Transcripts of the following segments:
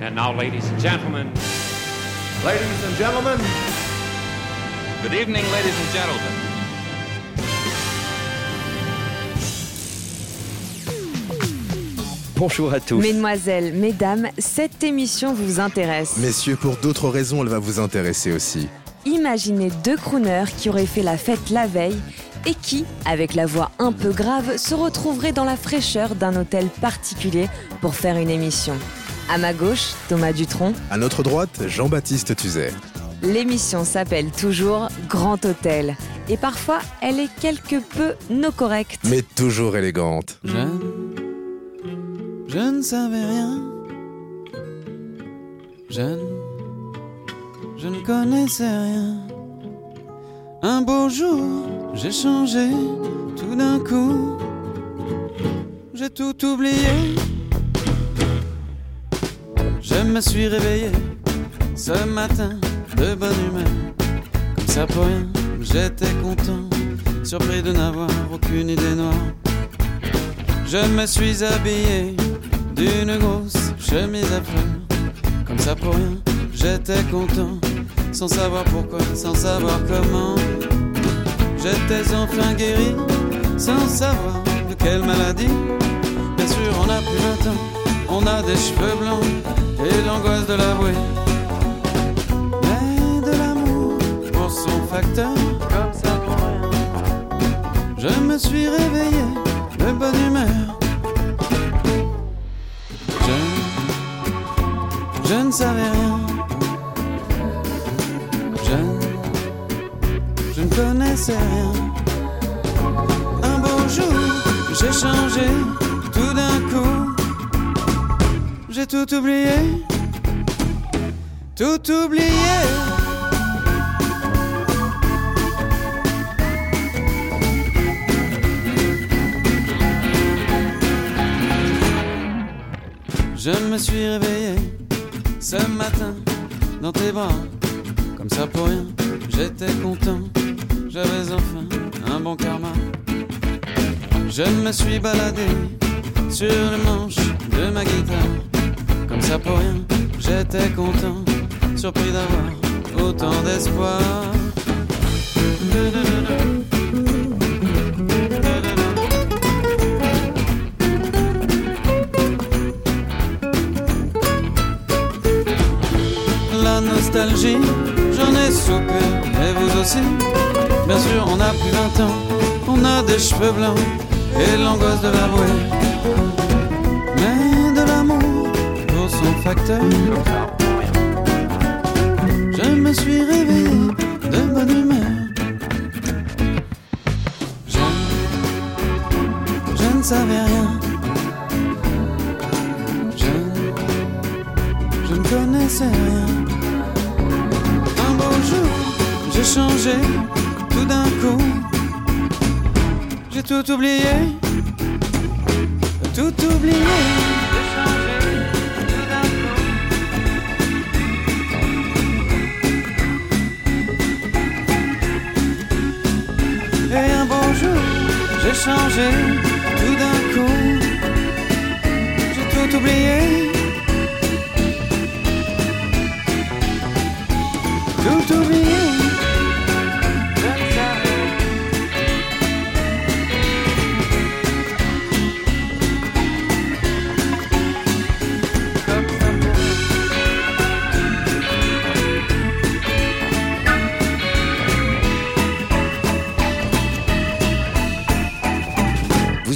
And now, ladies and gentlemen, Ladies and gentlemen, Good evening, ladies and gentlemen. Bonjour à tous. Mesdemoiselles, mesdames, cette émission vous intéresse. messieurs, pour d'autres raisons, elle va vous intéresser aussi. Imaginez deux crooners qui auraient fait la fête la veille et qui, avec la voix un peu grave, se retrouveraient dans la fraîcheur d'un hôtel particulier pour faire une émission. À ma gauche, Thomas Dutronc. À notre droite, Jean-Baptiste Tuzet. L'émission s'appelle toujours Grand Hôtel. Et parfois, elle est quelque peu no correcte. Mais toujours élégante. Jeune, je ne savais rien. Jeune, je ne connaissais rien. Un beau jour, j'ai changé tout d'un coup. J'ai tout oublié. Je me suis réveillé ce matin de bonne humeur. Comme ça pour rien, j'étais content, surpris de n'avoir aucune idée noire. Je me suis habillé d'une grosse chemise à fleurs. Comme ça pour rien, j'étais content, sans savoir pourquoi, sans savoir comment. J'étais enfin guéri, sans savoir de quelle maladie. Bien sûr, on a plus 20 ans, on a des cheveux blancs et l'angoisse de l'avouer. Mais de l'amour pour son facteur, comme ça pour rien. Je me suis réveillé de bonne humeur. Je, je ne savais rien. Je, je ne connaissais rien. Un beau jour, j'ai changé tout d'un coup. J'ai tout oublié. Tout oublié. Je me suis réveillé ce matin dans tes bras, comme ça pour rien. J'étais content, j'avais enfin un bon karma. Je me suis baladé sur le manche de ma guitare, ça pour rien. J'étais content, surpris d'avoir autant d'espoir. La nostalgie, j'en ai soupé, et vous aussi. Bien sûr, on a plus 20 ans, on a des cheveux blancs et l'angoisse de l'avouer. Mais Je me suis réveillé de bonne humeur. Je, je ne savais rien. Je, je ne connaissais rien. Un beau jour, j'ai changé tout d'un coup. J'ai tout oublié, tout oublié. Changé tout d'un coup. J'ai tout oublié. Tout oublié.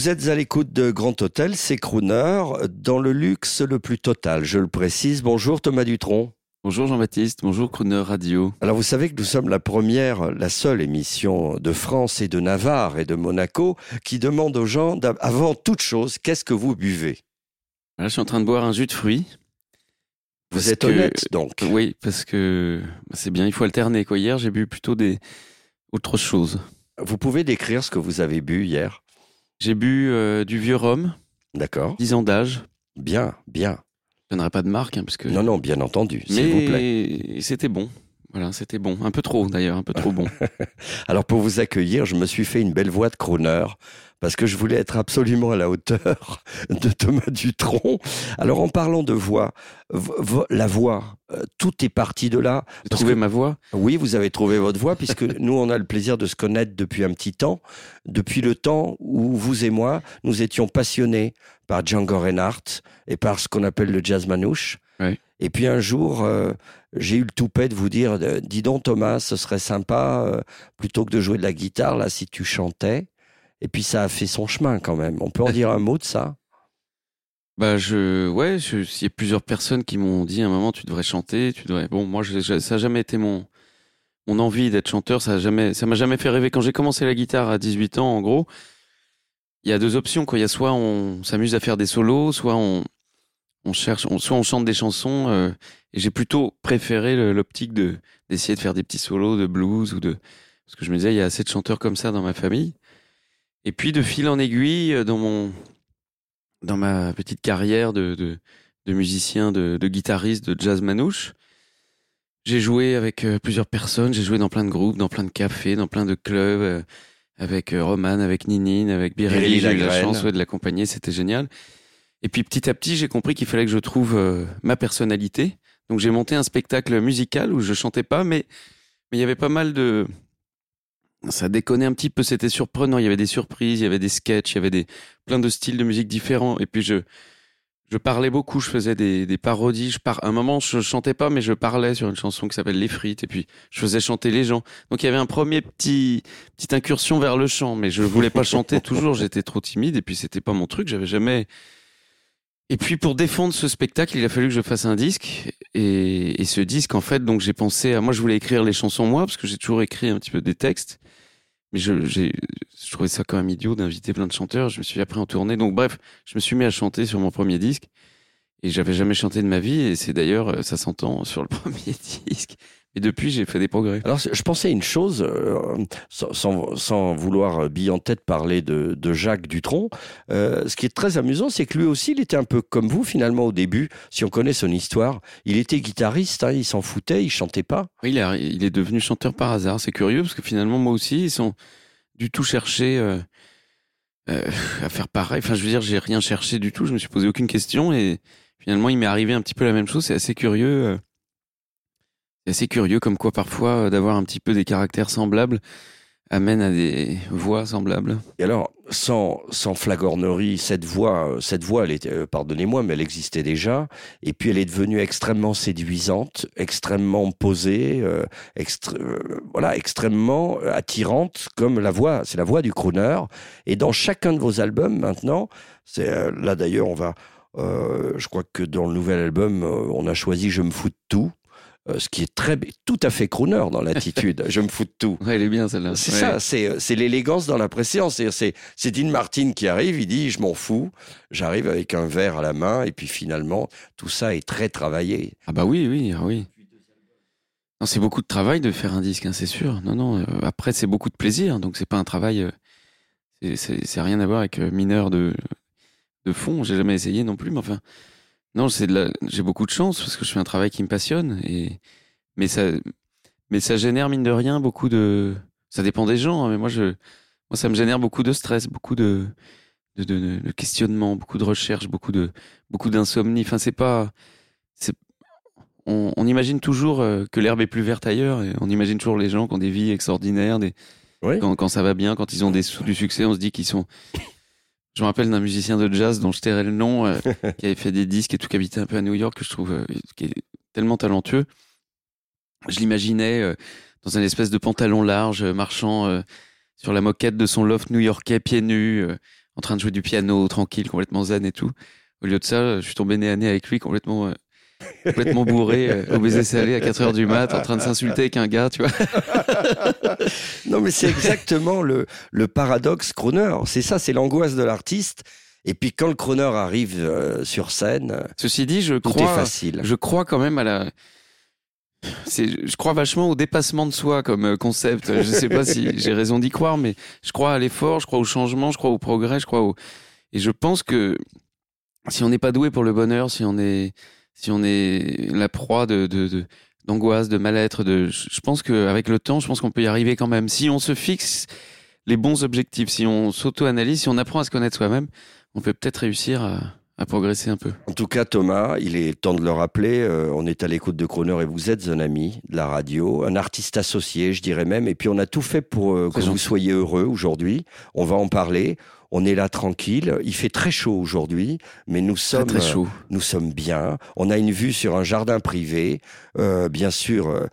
Vous êtes à l'écoute de Grand Hôtel, c'est Crooner, dans le luxe le plus total, je le précise. Bonjour Thomas Dutronc. Bonjour Jean-Baptiste, bonjour Crooner Radio. Alors vous savez que nous sommes la première, la seule émission de France et de Navarre et de Monaco qui demande aux gens, avant toute chose, qu'est-ce que vous buvez? Là, je suis en train de boire un jus de fruits. Vous Parce êtes que- honnête donc. Oui, parce que c'est bien, il faut alterner. Quoi. Hier, j'ai bu plutôt des autre chose. Vous pouvez décrire ce que vous avez bu hier? J'ai bu euh, du vieux rhum, D'accord 10 ans d'âge. Bien, bien. Je donnerai pas de marque, hein, parce que... Non, non, bien entendu, s'il vous plaît. Mais c'était bon. Voilà, c'était bon. Un peu trop d'ailleurs, un peu trop bon. Alors pour vous accueillir, je me suis fait une belle voix de crooner parce que je voulais être absolument à la hauteur de Thomas Dutronc. Alors en parlant de voix, vo- vo- la voix, euh, tout est parti de là. Trouvé que- ma voix? Oui, vous avez trouvé votre voix puisque nous on a le plaisir de se connaître depuis un petit temps, depuis le temps où vous et moi nous étions passionnés par Django Reinhardt et par ce qu'on appelle le jazz manouche. Oui. Et puis un jour, euh, j'ai eu le toupet de vous dire, euh, dis donc Thomas, ce serait sympa euh, plutôt que de jouer de la guitare là si tu chantais. Et puis ça a fait son chemin quand même. On peut en dire un mot de ça? Bah je, ouais, il y a plusieurs personnes qui m'ont dit à un moment tu devrais chanter, tu devrais. Bon, moi ça a jamais été mon mon envie d'être chanteur, ça a jamais, ça m'a jamais fait rêver. Quand j'ai commencé la guitare à 18 ans, en gros, il y a deux options quoi. Il y a soit on s'amuse à faire des solos, soit on on cherche, soit on chante des chansons. euh, et j'ai plutôt préféré l'optique de d'essayer de faire des petits solos de blues ou de parce que je me disais il y a assez de chanteurs comme ça dans ma famille. Et puis de fil en aiguille euh, dans mon dans ma petite carrière de, de, de musicien, de, de guitariste, de jazz manouche. J'ai joué avec euh, plusieurs personnes, j'ai joué dans plein de groupes, dans plein de cafés, dans plein de clubs, euh, avec Roman, avec Ninine, avec Birelli. J'ai eu la chance ouais, de l'accompagner, c'était génial. Et puis petit à petit, j'ai compris qu'il fallait que je trouve euh, ma personnalité. Donc j'ai monté un spectacle musical où je chantais pas, mais mais il y avait pas mal de ça déconnait un petit peu, c'était surprenant. Il y avait des surprises, il y avait des sketchs, il y avait des plein de styles de musique différents. Et puis je je parlais beaucoup, je faisais des, parodies. Je par... À un moment, je chantais pas, mais je parlais sur une chanson qui s'appelle Les Frites. Et puis je faisais chanter les gens. Donc il y avait un premier petit petite incursion vers le chant, mais je voulais pas chanter toujours. J'étais trop timide et puis c'était pas mon truc. J'avais jamais. Et puis pour défendre ce spectacle, il a fallu que je fasse un disque. Et, et ce disque, en fait, donc j'ai pensé à moi, je voulais écrire les chansons moi parce que j'ai toujours écrit un petit peu des textes. Mais je, je trouvais ça quand même idiot d'inviter plein de chanteurs. Je me suis après en tournée. Donc bref, je me suis mis à chanter sur mon premier disque. Et j'avais jamais chanté de ma vie. Et c'est d'ailleurs, euh, ça s'entend sur le premier disque. Et depuis, j'ai fait des progrès. Alors, je pensais à une chose, euh, sans, sans, vouloir euh, bille en tête parler de, de Jacques Dutronc. Euh, ce qui est très amusant, c'est que lui aussi, il était un peu comme vous finalement au début. Si on connaît son histoire, il était guitariste, hein, il s'en foutait, il chantait pas. Oui, il, est- il est devenu chanteur par hasard. C'est curieux parce que finalement, moi aussi, ils sont du tout cherché euh, euh, à faire pareil. Enfin, je veux dire, j'ai rien cherché du tout. Je me suis posé aucune question et finalement, il m'est arrivé un petit peu la même chose. C'est assez curieux. C'est curieux comme quoi parfois euh, d'avoir un petit peu des caractères semblables amène à des voix semblables. Et alors, sans, sans flagornerie, cette voix, euh, cette voix, euh, pardonnez-moi, mais elle existait déjà. Et puis, elle est devenue extrêmement séduisante, extrêmement posée, voilà, extrêmement attirante, comme la voix. C'est la voix du crooner. Et dans chacun de vos albums, maintenant, là d'ailleurs, on va. je crois que dans le nouvel album, on a choisi Je me fous de tout. Euh, ce qui est très, tout à fait crooner dans l'attitude. je me fous de tout. Ouais, elle est bien celle-là. C'est Ouais. ça, c'est c'est l'élégance dans la préséance. C'est- C'est c'est Dean Martin qui arrive, il dit je m'en fous, j'arrive avec un verre à la main et puis finalement tout ça est très travaillé. Ah bah oui, oui, ah oui. Non, c'est beaucoup de travail de faire un disque, hein, c'est sûr. Non, non. euh, après, c'est beaucoup de plaisir, donc c'est pas un travail. euh, c'est- c'est rien à voir avec euh, mineur de de fond. J'ai jamais essayé non plus, mais enfin, non, c'est la. J'ai beaucoup de chance parce que je fais un travail qui me passionne et mais ça, mais ça génère mine de rien beaucoup de. Ça dépend des gens, hein, mais moi je, moi ça me génère beaucoup de stress, beaucoup de de, de, de questionnement, beaucoup de recherche, beaucoup de beaucoup d'insomnie. Enfin, c'est pas c'est on, on imagine toujours euh, que l'herbe est plus verte ailleurs et on imagine toujours les gens qui ont des vies extraordinaires, des, quand, quand ça va bien, quand ils ont des, du succès, on se dit qu'ils sont. Je me rappelle d'un musicien de jazz dont je tairai le nom, euh, qui avait fait des disques et tout, qui habitait un peu à New York, que je trouve euh, qui est tellement talentueux. Je l'imaginais euh, dans un espèce de pantalon large, marchant sur la moquette de son loft new-yorkais, pieds nus, en train de jouer du piano, tranquille, complètement zen et tout. Au lieu de ça, je suis tombé nez à nez avec lui, complètement, complètement bourré, euh, au baiser salé à 4 heures du mat, en train de s'insulter avec un gars, tu vois. Non mais c'est exactement le, le paradoxe crooner. C'est ça, c'est l'angoisse de l'artiste. Et puis quand le crooner arrive euh, sur scène, Ceci dit, je tout crois, est facile. je crois quand même à la. Je crois vachement au dépassement de soi comme euh, concept. Je sais pas si j'ai raison d'y croire, mais je crois à l'effort, je crois au changement, je crois au progrès, je crois au. Et je pense que si on n'est pas doué pour le bonheur, si on est, si on est la proie de, de, d'angoisse, de mal-être. De, je pense qu'avec le temps, je pense qu'on peut y arriver quand même. Si on se fixe les bons objectifs, si on s'auto-analyse, si on apprend à se connaître soi-même, on peut peut-être réussir à, à progresser un peu. En tout cas, Thomas, il est temps de le rappeler, euh, on est à l'écoute de Croner et vous êtes un ami de la radio, un artiste associé, je dirais même, et puis on a tout fait pour euh, que vous gentil. soyez heureux aujourd'hui. On va en parler. On est là tranquille. Il fait très chaud aujourd'hui, mais nous sommes très chaud. euh, nous sommes bien. On a une vue sur un jardin privé, euh, bien sûr, euh,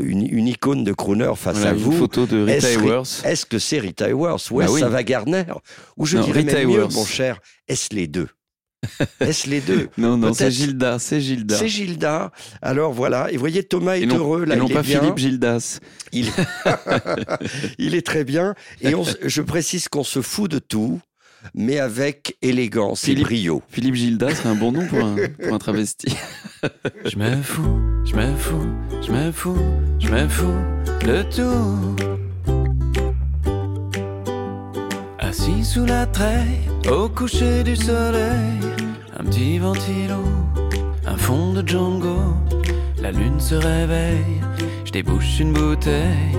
une, une icône de Crooner face Voilà, à une vous. photo de Rita Est-ce- Hayworth. Est-ce que c'est Rita Hayworth? Ou Bah est-ce oui. Gardner Ou je Non, dirais Rita même mieux, mon cher, est-ce les deux? Est-ce les deux Non, non, c'est Gilda, c'est Gilda. C'est Gilda. Alors voilà, et vous voyez, Thomas est Et non, heureux, là, et non il est pas bien. Philippe Gildas. Il... il est très bien. Et on je précise qu'on se fout de tout, mais avec élégance et Philippe- brio. Philippe Gilda, c'est un bon nom pour un, pour un travesti. Je me fous, je me fous, je me fous, je me fous de tout. Assis sous la treille, au coucher du soleil, un petit ventilo, un fond de Django. La lune se réveille, je débouche une bouteille.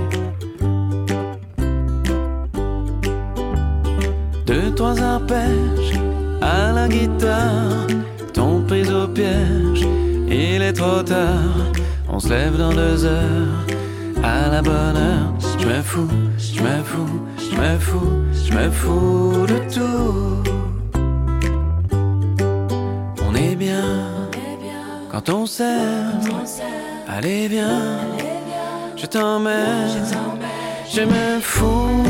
Deux, trois arpèges à la guitare, ton prise au piège, il est trop tard. On se lève dans deux heures, à la bonne heure. Je me fous, je me fous, je me fous, je me fous de tout. On est bien quand on s'aime. Allez, viens, je t'emmène, je me fous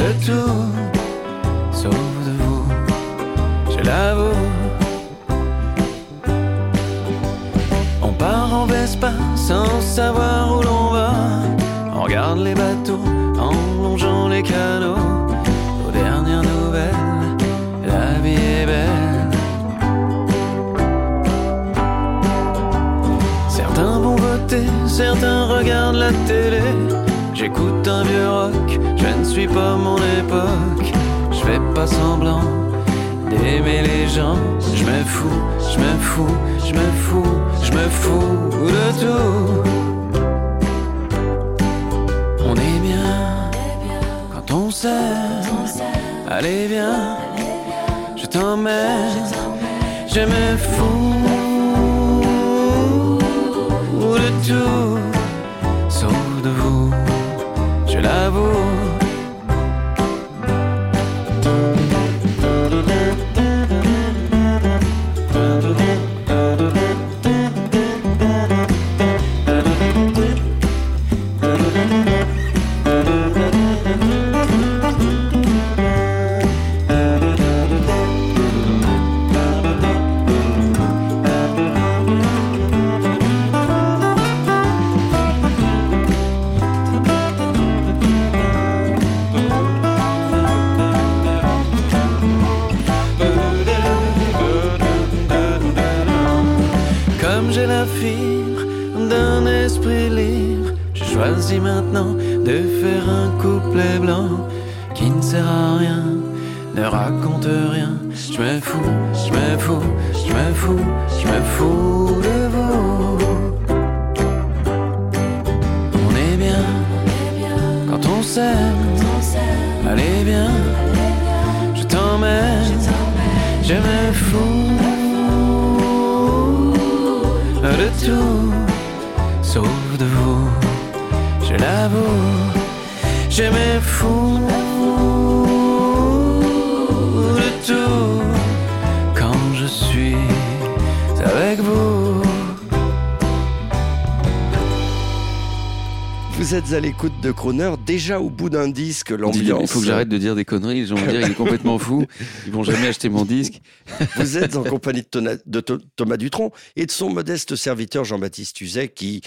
de tout, sauf de vous, je l'avoue. On part en Vespa sans savoir J'écoute un vieux rock, je ne suis pas mon époque. Je fais pas semblant d'aimer les gens. Je me fous, je me fous, je me fous, je me fous de tout. On est bien quand on s'aime. Allez, viens, je t'emmène. Je me fous de tout, je je me fous de vous. On est bien quand on s'aime. Allez bien, je t'emmène, je me fous de tout, êtes à l'écoute de Croner, déjà au bout d'un disque, Il l'ambiance. faut que j'arrête de dire des conneries, les gens vont dire il est complètement fou, ils vont jamais acheter mon disque. Vous êtes en compagnie de, Thomas Dutronc et de son modeste serviteur Jean-Baptiste Tuzet qui,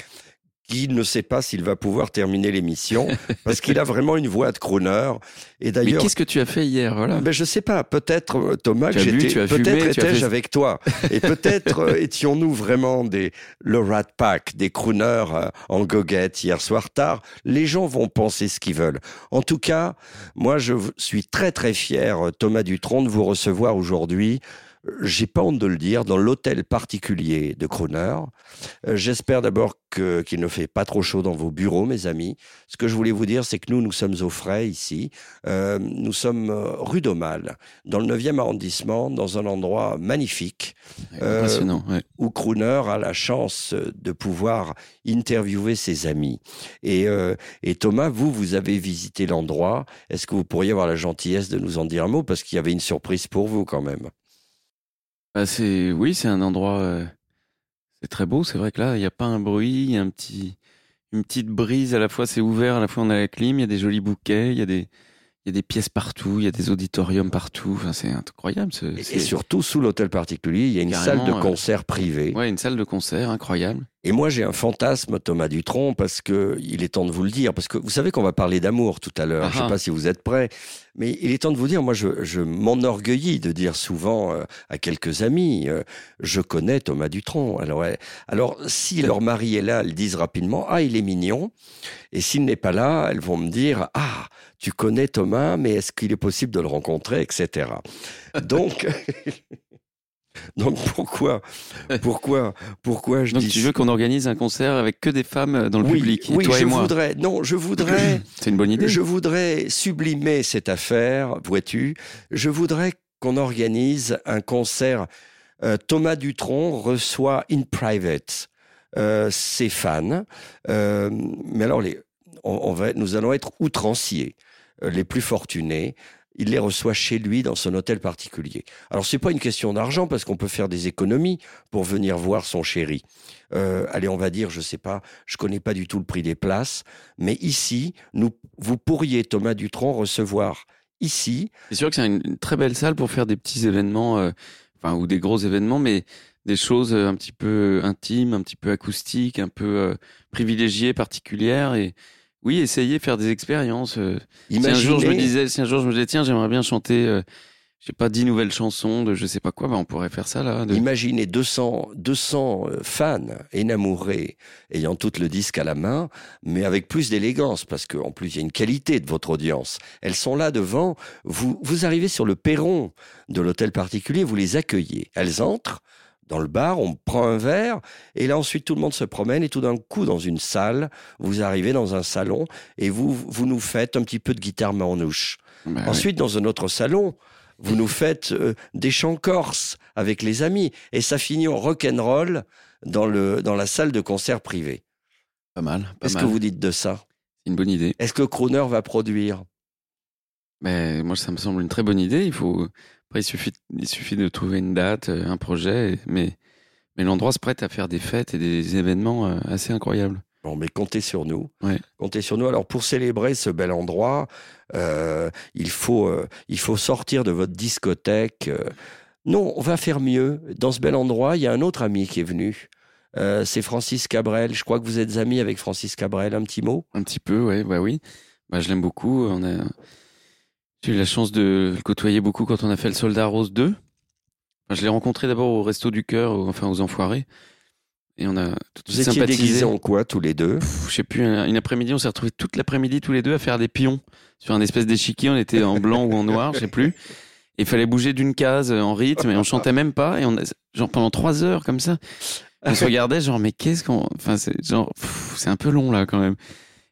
qui ne sait pas s'il va pouvoir terminer l'émission parce qu'il a vraiment une voix de crooner. Et Mais d'ailleurs, qu'est-ce que tu as fait hier Voilà? ben je sais pas, peut-être euh, Thomas, peut-être étais-je fait- avec toi, et peut-être euh, étions-nous vraiment des le Rat Pack, des crooners euh, en goguette hier soir tard? Les gens vont penser ce qu'ils veulent. En tout cas, moi je suis très très fier, Thomas Dutronc, de vous recevoir aujourd'hui. J'ai pas honte de le dire, dans l'hôtel particulier de Croner. Euh, J'espère d'abord qu'il ne fait pas trop chaud dans vos bureaux, mes amis. Ce que je voulais vous dire, c'est que nous, nous sommes au frais ici. Euh, nous sommes euh, rue d'Aumale, dans le 9e arrondissement, dans un endroit magnifique Euh, ouais. où Crooner a la chance de pouvoir interviewer ses amis. Et, euh, et Thomas, vous, vous avez visité l'endroit. Est-ce que vous pourriez avoir la gentillesse de nous en dire un mot? Parce qu'il y avait une surprise pour vous quand même. Bah, c'est oui, c'est un endroit. euh, c'est très beau. C'est vrai que là, il n'y a pas un bruit, il y a un petit, une petite brise. À la fois, c'est ouvert, à la fois on a la clim. Il y a des jolis bouquets. Il y a des, il y a des pièces partout. Il y a des auditoriums partout. Enfin, c'est incroyable. ce- Et, c'est- surtout, sous l'hôtel particulier, il y a une salle de euh, concert privée. Ouais, une salle de concert incroyable. Et moi, j'ai un fantasme, Thomas Dutronc, parce que il est temps de vous le dire. Parce que vous savez qu'on va parler d'amour tout à l'heure. Je ne sais pas si vous êtes prêts. Mais il est temps de vous dire, moi, je, je m'enorgueillis de dire souvent euh, à quelques amis, euh, je connais Thomas Dutronc. Alors, ouais. alors, si leur mari est là, elles disent rapidement, ah, il est mignon. Et s'il n'est pas là, elles vont me dire, ah, tu connais Thomas, mais est-ce qu'il est possible de le rencontrer, etc. Donc, donc pourquoi, pourquoi, pourquoi je Donc dis tu veux qu'on organise un concert avec que des femmes dans le oui, public, oui, toi je et moi. voudrais. Non, je voudrais. C'est une bonne idée. je voudrais sublimer cette affaire, vois-tu. Je voudrais qu'on organise un concert. Euh, Thomas Dutronc reçoit in private euh, ses fans. Euh, mais alors, les, on, on va, nous allons être outranciers, les plus fortunés. Il les reçoit chez lui dans son hôtel particulier. Alors c'est pas une question d'argent parce qu'on peut faire des économies pour venir voir son chéri. Euh, allez, on va dire, je sais pas, je connais pas du tout le prix des places, mais ici, nous, vous pourriez Thomas Dutronc recevoir ici. C'est sûr que c'est une, très belle salle pour faire des petits événements, euh, enfin ou des gros événements, mais des choses euh, un petit peu intimes, un petit peu acoustiques, un peu euh, privilégiées, particulières. Et oui, essayer faire des expériences. euh. Si un jour je me disais, si un jour je me disais, tiens, j'aimerais bien chanter, euh, je sais pas, dix nouvelles chansons de je sais pas quoi, bah, on pourrait faire ça là. de- Imaginez 200, 200 euh, fans énamourés ayant tout le disque à la main, mais avec plus d'élégance, parce qu'en plus il y a une qualité de votre audience. Elles sont là devant, vous, vous arrivez sur le perron de l'hôtel particulier, vous les accueillez. Elles entrent dans le bar, on prend un verre, et là ensuite tout le monde se promène, et tout d'un coup dans une salle, vous arrivez dans un salon, et vous, vous nous faites un petit peu de guitare manouche. Ouais. Ensuite, dans un autre salon, vous nous faites euh, des chants corses avec les amis. Et ça finit en rock'n'roll dans, le, dans la salle de concert privée. pas mal. Qu'est-ce que vous dites de ça? C'est une bonne idée. Est-ce que Croner va produire? Mais moi, ça me semble une très bonne idée. Il faut. Après, il suffit, il suffit de trouver une date, euh, un projet, et- mais, mais l'endroit se prête à faire des fêtes et des événements euh, assez incroyables. Bon, mais comptez sur nous. Ouais. Comptez sur nous. Alors, pour célébrer ce bel endroit, euh, il, faut, euh, il faut sortir de votre discothèque. euh. Non, on va faire mieux. Dans ce bel endroit, il y a un autre ami qui est venu. C'est Francis Cabrel. Je crois que vous êtes amis avec Francis Cabrel. Un petit mot? Un petit peu, ouais, bah oui. Bah, je l'aime beaucoup. On a... J'ai eu la chance de le côtoyer beaucoup quand on a fait le Soldat Rose 2. Enfin, je l'ai rencontré d'abord au Resto du Cœur, enfin aux Enfoirés. Et on a tout de Vous étiez sympathisé. déguisés en quoi, tous les deux? Pff, je sais plus, un- une après-midi, on s'est retrouvés toute l'après-midi tous les deux à faire des pions sur un espèce d'échiquier. On était en blanc ou en noir, je sais plus. Et il fallait bouger d'une case en rythme et on chantait même pas. Et on a, genre pendant trois heures comme ça, on se regardait genre mais qu'est-ce qu'on, enfin c'est genre c'est un peu long là quand même.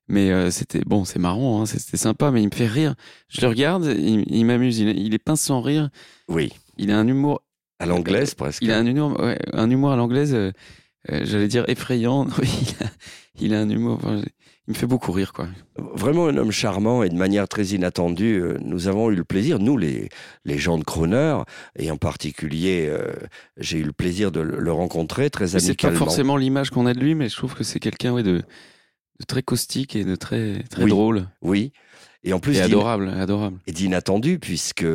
Mais euh, c'était bon, c'est marrant, hein, c'était sympa, mais il me fait rire. Je le regarde, il, il m'amuse, il, il est pince sans rire. Oui, Il a un humour à l'anglaise presque. il a un humour, ouais, un humour à l'anglaise, euh, euh, j'allais dire effrayant. Non, il, a, il a un humour. enfin, il me fait beaucoup rire, quoi. Vraiment un homme charmant et de manière très inattendue. Nous avons eu le plaisir, nous les, les gens de Croner, et en particulier, euh, j'ai eu le plaisir de le rencontrer très Mais C'est pas amicalement. forcément l'image qu'on a de lui, mais je trouve que c'est quelqu'un ouais, de, de très caustique et de très, très Oui. drôle. Oui, et en plus Et adorable, adorable. et d'inattendu, puisque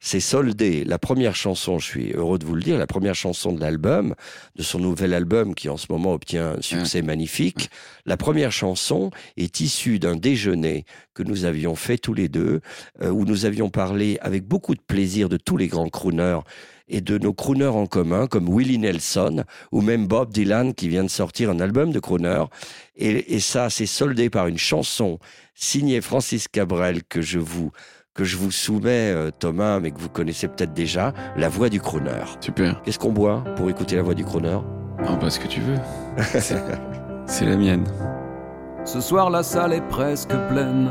c'est soldé. La première chanson, je suis heureux de vous le dire, la première chanson de l'album, de son nouvel album qui en ce moment obtient un succès magnifique, la première chanson est issue d'un déjeuner que nous avions fait tous les deux, euh, où nous avions parlé avec beaucoup de plaisir de tous les grands crooners et de nos crooners en commun, comme Willie Nelson ou même Bob Dylan qui vient de sortir un album de crooner. Et, et ça, c'est soldé par une chanson signée Francis Cabrel que je vous que je vous soumets, euh, Thomas, mais que vous connaissez peut-être déjà, la voix du crooner. Super. Qu'est-ce qu'on boit pour écouter la voix du crooner? Ah bah ce que tu veux. C'est- C'est la mienne. Ce soir la salle est presque pleine.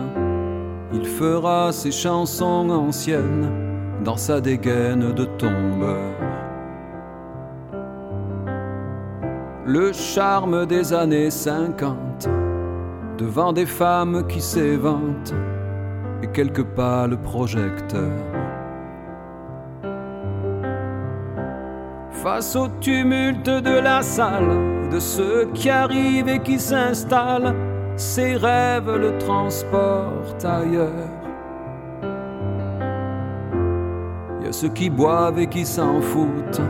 Il fera ses chansons anciennes dans sa dégaine de tombeur. Le charme des années 50 devant des femmes qui s'éventent et quelques pâles projecteurs. Face au tumulte de la salle, de ceux qui arrivent et qui s'installent, ses rêves le transportent ailleurs. Ceux qui boivent et qui s'en foutent,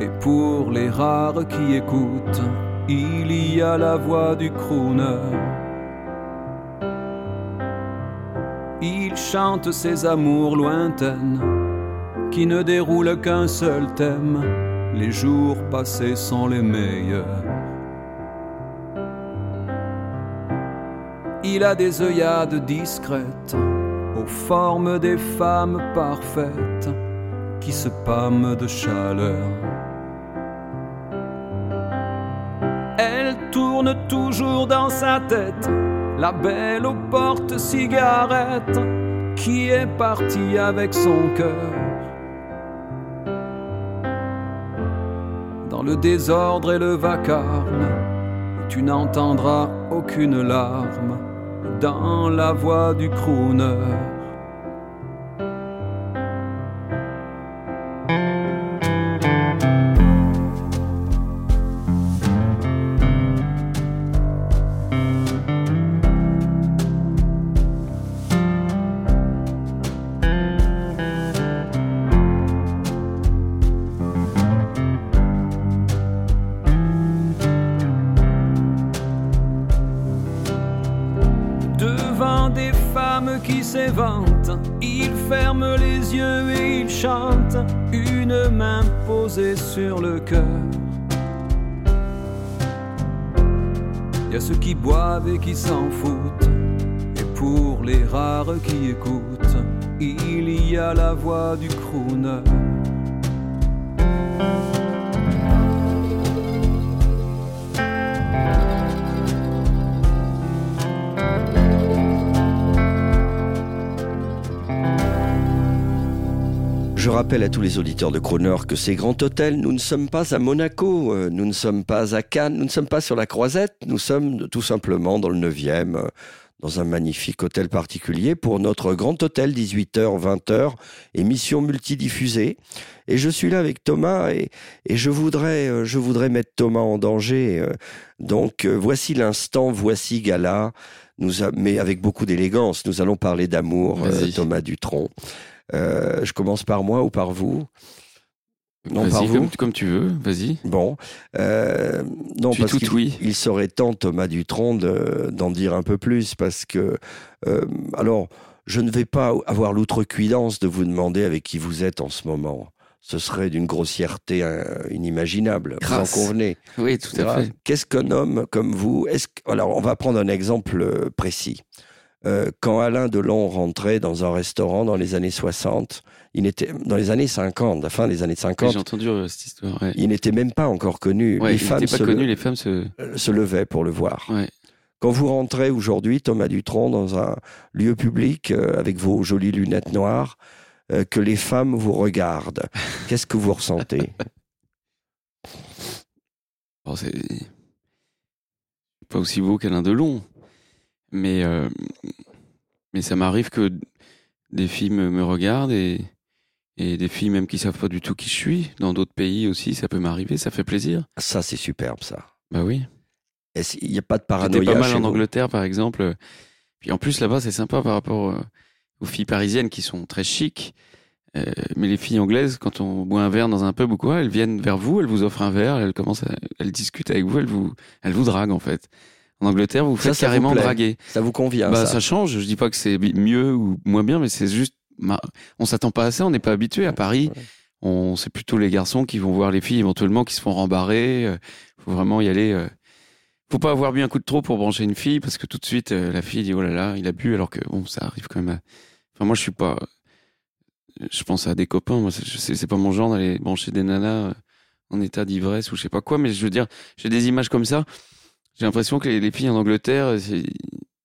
et pour les rares qui écoutent, il y a la voix du crooner. Il chante ses amours lointaines, qui ne déroulent qu'un seul thème. Les jours passés sont les meilleurs. Il a des œillades discrètes, aux formes des femmes parfaites, qui se pâment de chaleur. Elle tourne toujours dans sa tête, la belle aux portes cigarettes, qui est partie avec son cœur. Dans le désordre et le vacarme, tu n'entendras aucune larme dans la voix du crooner. Une main posée sur le cœur. Y a ceux qui boivent et qui s'en foutent, et pour les rares qui écoutent, il y a la voix du crooner. Je rappelle à tous les auditeurs de Croner que ces grands hôtels, nous ne sommes pas à Monaco, euh, nous ne sommes pas à Cannes, nous ne sommes pas sur la Croisette, nous sommes tout simplement dans le 9e, euh, dans un magnifique hôtel particulier pour notre grand hôtel, 18h, 20h, émission multidiffusée. Et je suis là avec Thomas et, et je, voudrais, euh, je voudrais mettre Thomas en danger. Donc voici l'instant, voici Gala, nous a- mais avec beaucoup d'élégance. Nous allons parler d'amour. Thomas Dutronc. Euh, je commence par moi ou par vous? Non, par Vas-y, vous comme, comme tu veux, vas-y. Bon. Euh, non, Tu parce tout qu'il oui. il serait temps, Thomas Dutronc, de- d'en dire un peu plus parce que. euh, alors, je ne vais pas avoir l'outrecuidance de vous demander avec qui vous êtes en ce moment. Ce serait d'une grossièreté euh, inimaginable. Grâce. Vous en convenez Oui, tout à fait. Qu'est-ce qu'un homme comme vous est-ce que- Alors, on va prendre un exemple euh, précis. Euh, quand Alain Delon rentrait dans un restaurant dans les années 60, il n'était dans les années 50, la fin des années Oui, 50, J'ai entendu euh, cette histoire. Ouais. il n'était même pas encore connu. Ouais, les il femmes pas connu, le- les femmes se. euh, se levaient pour le voir. Ouais. Quand vous rentrez aujourd'hui, Thomas Dutronc, dans un lieu public euh, avec vos jolies lunettes noires, que les femmes vous regardent, qu'est-ce que vous ressentez? Bon, c'est pas aussi beau qu'Alain Delon, mais euh, mais ça m'arrive que des filles me, me regardent et et des filles même qui savent pas du tout qui je suis. Dans d'autres pays aussi, ça peut m'arriver, ça fait plaisir. Ça, c'est superbe, ça. Bah oui. Il n'y a pas de J'étais paranoïa pas mal chez en vous? Angleterre, par exemple. Puis en plus, là-bas, c'est sympa par rapport euh, aux filles parisiennes qui sont très chic. Euh, mais les filles anglaises, quand on boit un verre dans un pub ou quoi, elles viennent vers vous, elles vous offrent un verre, elles commencent, à, elles discutent avec vous, elles vous, elles vous draguent en fait. En Angleterre, vous vous Ça, faites ça vous carrément draguer. Ça vous convient, bah, ça, ça. change. Je dis pas que c'est mieux ou moins bien, mais c'est juste, on s'attend pas à ça. On n'est pas habitué à Paris. Ouais. On, c'est plutôt les garçons qui vont voir les filles éventuellement qui se font rembarrer. Euh, faut vraiment y aller. euh. Faut pas avoir bu un coup de trop pour brancher une fille parce que tout de suite euh, la fille dit oh là là il a bu alors que bon ça arrive quand même. à- Enfin, moi, je suis pas. Je pense à des copains. Moi, c'est pas mon genre d'aller brancher des nanas en état d'ivresse ou je sais pas quoi. Mais je veux dire, j'ai des images comme ça. J'ai l'impression que les, les filles en Angleterre,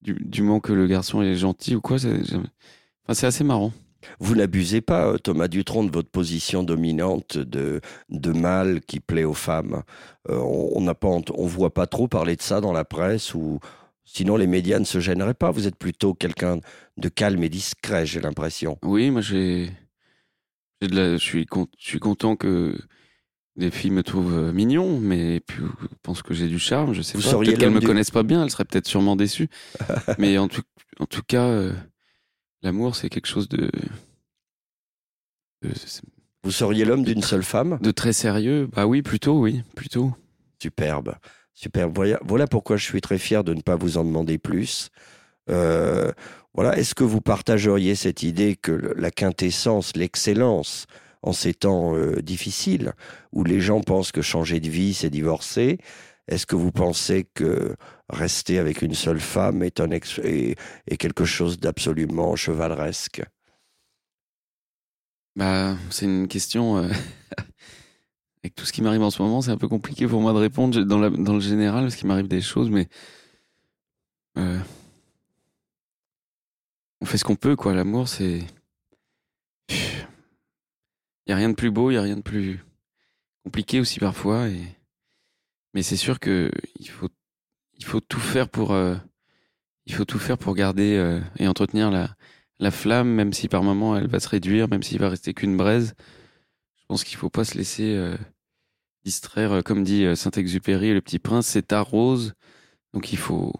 du, du moment que le garçon est gentil ou quoi. c'est- Enfin, assez marrant. Vous n'abusez pas, euh, Thomas Dutronc, de votre position dominante de, de mâle qui plaît aux femmes. Euh, on pas, ent- on voit pas trop parler de ça dans la presse ou sinon les médias ne se gêneraient pas. Vous êtes plutôt quelqu'un de calme et discret, j'ai l'impression. Oui, moi, j'ai. Je suis, con- je suis content que les filles me trouvent euh, mignon, mais puis, je pense que j'ai du charme. Je sais Vous pas. Peut-être qu'elles me du- connaissent pas bien. Elles seraient peut-être sûrement déçues. mais en tout, en tout cas, euh, l'amour, c'est quelque chose de. de, Vous seriez l'homme d'une seule femme? de très sérieux. Bah oui, plutôt, oui, plutôt. Superbe. Superbe. Voilà, voilà pourquoi je suis très fier de ne pas vous en demander plus. Euh, voilà. Est-ce que vous partageriez cette idée que la quintessence, l'excellence, en ces temps euh, difficiles, où les gens pensent que changer de vie, c'est divorcer, est-ce que vous pensez que rester avec une seule femme est, quelque chose d'absolument chevaleresque? Bah, c'est une question. euh, Avec tout ce qui m'arrive en ce moment, c'est un peu compliqué pour moi de répondre dans le général, parce qu'il m'arrive des choses, mais. euh, On fait ce qu'on peut, quoi. L'amour, c'est. Il n'y a rien de plus beau, il n'y a rien de plus compliqué aussi parfois. Et... Mais c'est sûr que il faut, il faut tout faire pour. euh, Il faut tout faire pour garder euh, et entretenir la, la flamme, même si par moment elle va se réduire, même s'il va rester qu'une braise. Je pense qu'il faut pas se laisser euh, distraire, euh, comme dit euh, Saint-Exupéry, le petit prince, c'est ta rose. Donc il faut,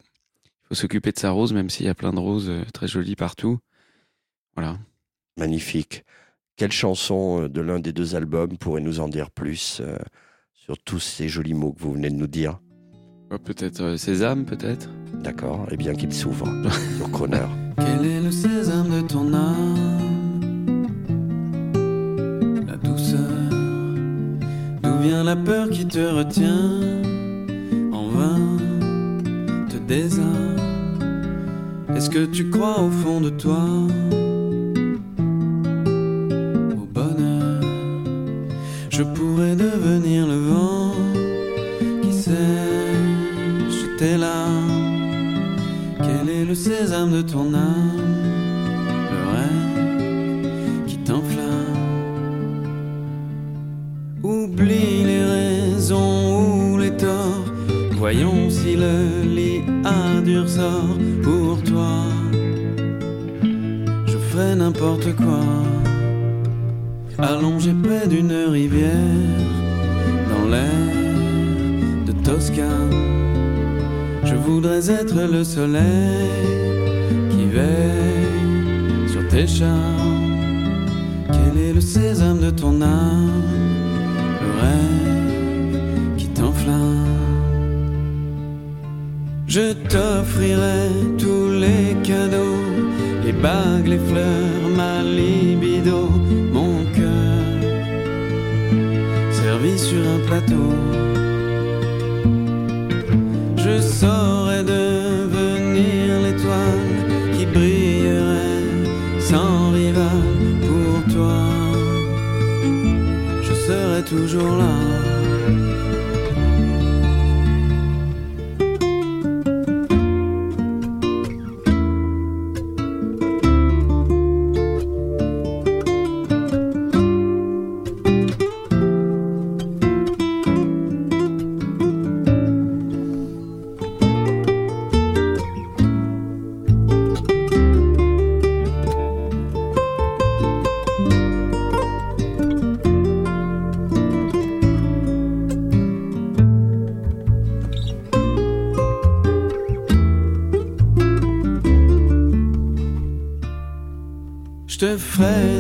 il faut s'occuper de sa rose, même s'il y a plein de roses euh, très jolies partout. Voilà. Magnifique. Quelle chanson euh, de l'un des deux albums pourrait nous en dire plus euh, sur tous ces jolis mots que vous venez de nous dire? Ouais, peut-être euh, Sésame, peut-être. D'accord Eh bien qu'il s'ouvre sur Croner. Quel est le sésame de ton âme? La douceur. D'où vient la peur qui te retient? En vain te désarme. Est-ce que tu crois au fond de toi? Je pourrais devenir le vent Qui sèche tes larmes. Quel est le sésame de ton âme Le rêve qui t'enflamme? Oublie les raisons ou les torts. Voyons si le lit a du ressort pour toi. Je ferai n'importe quoi Allongé près d'une rivière Dans l'air de Toscane je voudrais être le soleil qui veille sur tes charmes. Quel est le sésame de ton âme, le rêve qui t'enflamme? Je t'offrirai tous les cadeaux, les bagues, les fleurs, ma libido, Je saurais devenir l'étoile qui brillerait sans rival pour toi. Je serai toujours là. Je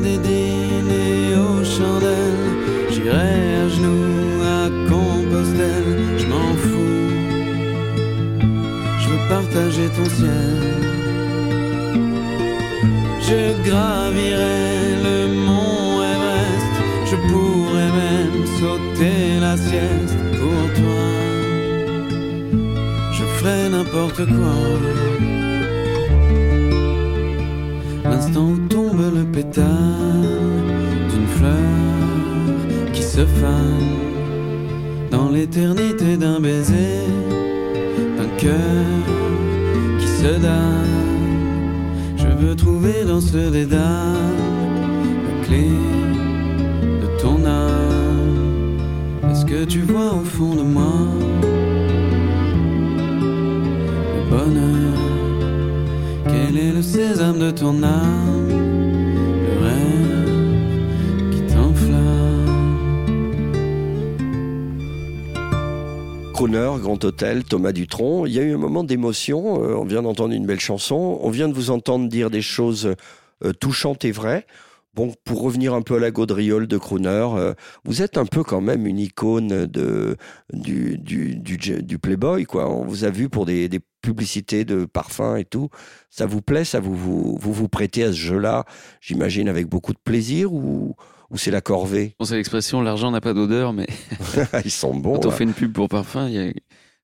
Thomas Dutronc. Il y a eu un moment d'émotion. euh, on vient d'entendre une belle chanson. On vient de vous entendre dire des choses euh, touchantes et vraies. Bon, pour revenir un peu à la gaudriole de Crooner, euh, vous êtes un peu quand même une icône de, du, du, du, du Playboy, quoi. On vous a vu pour des, des publicités de parfums et tout. Ça vous plaît Ça vous vous, vous, vous prêtez à ce jeu-là, j'imagine, avec beaucoup de plaisir ou, ou c'est la corvée? On sait l'expression l'argent n'a pas d'odeur, mais Ils sont bons. quand on fait une pub pour parfum, il y a-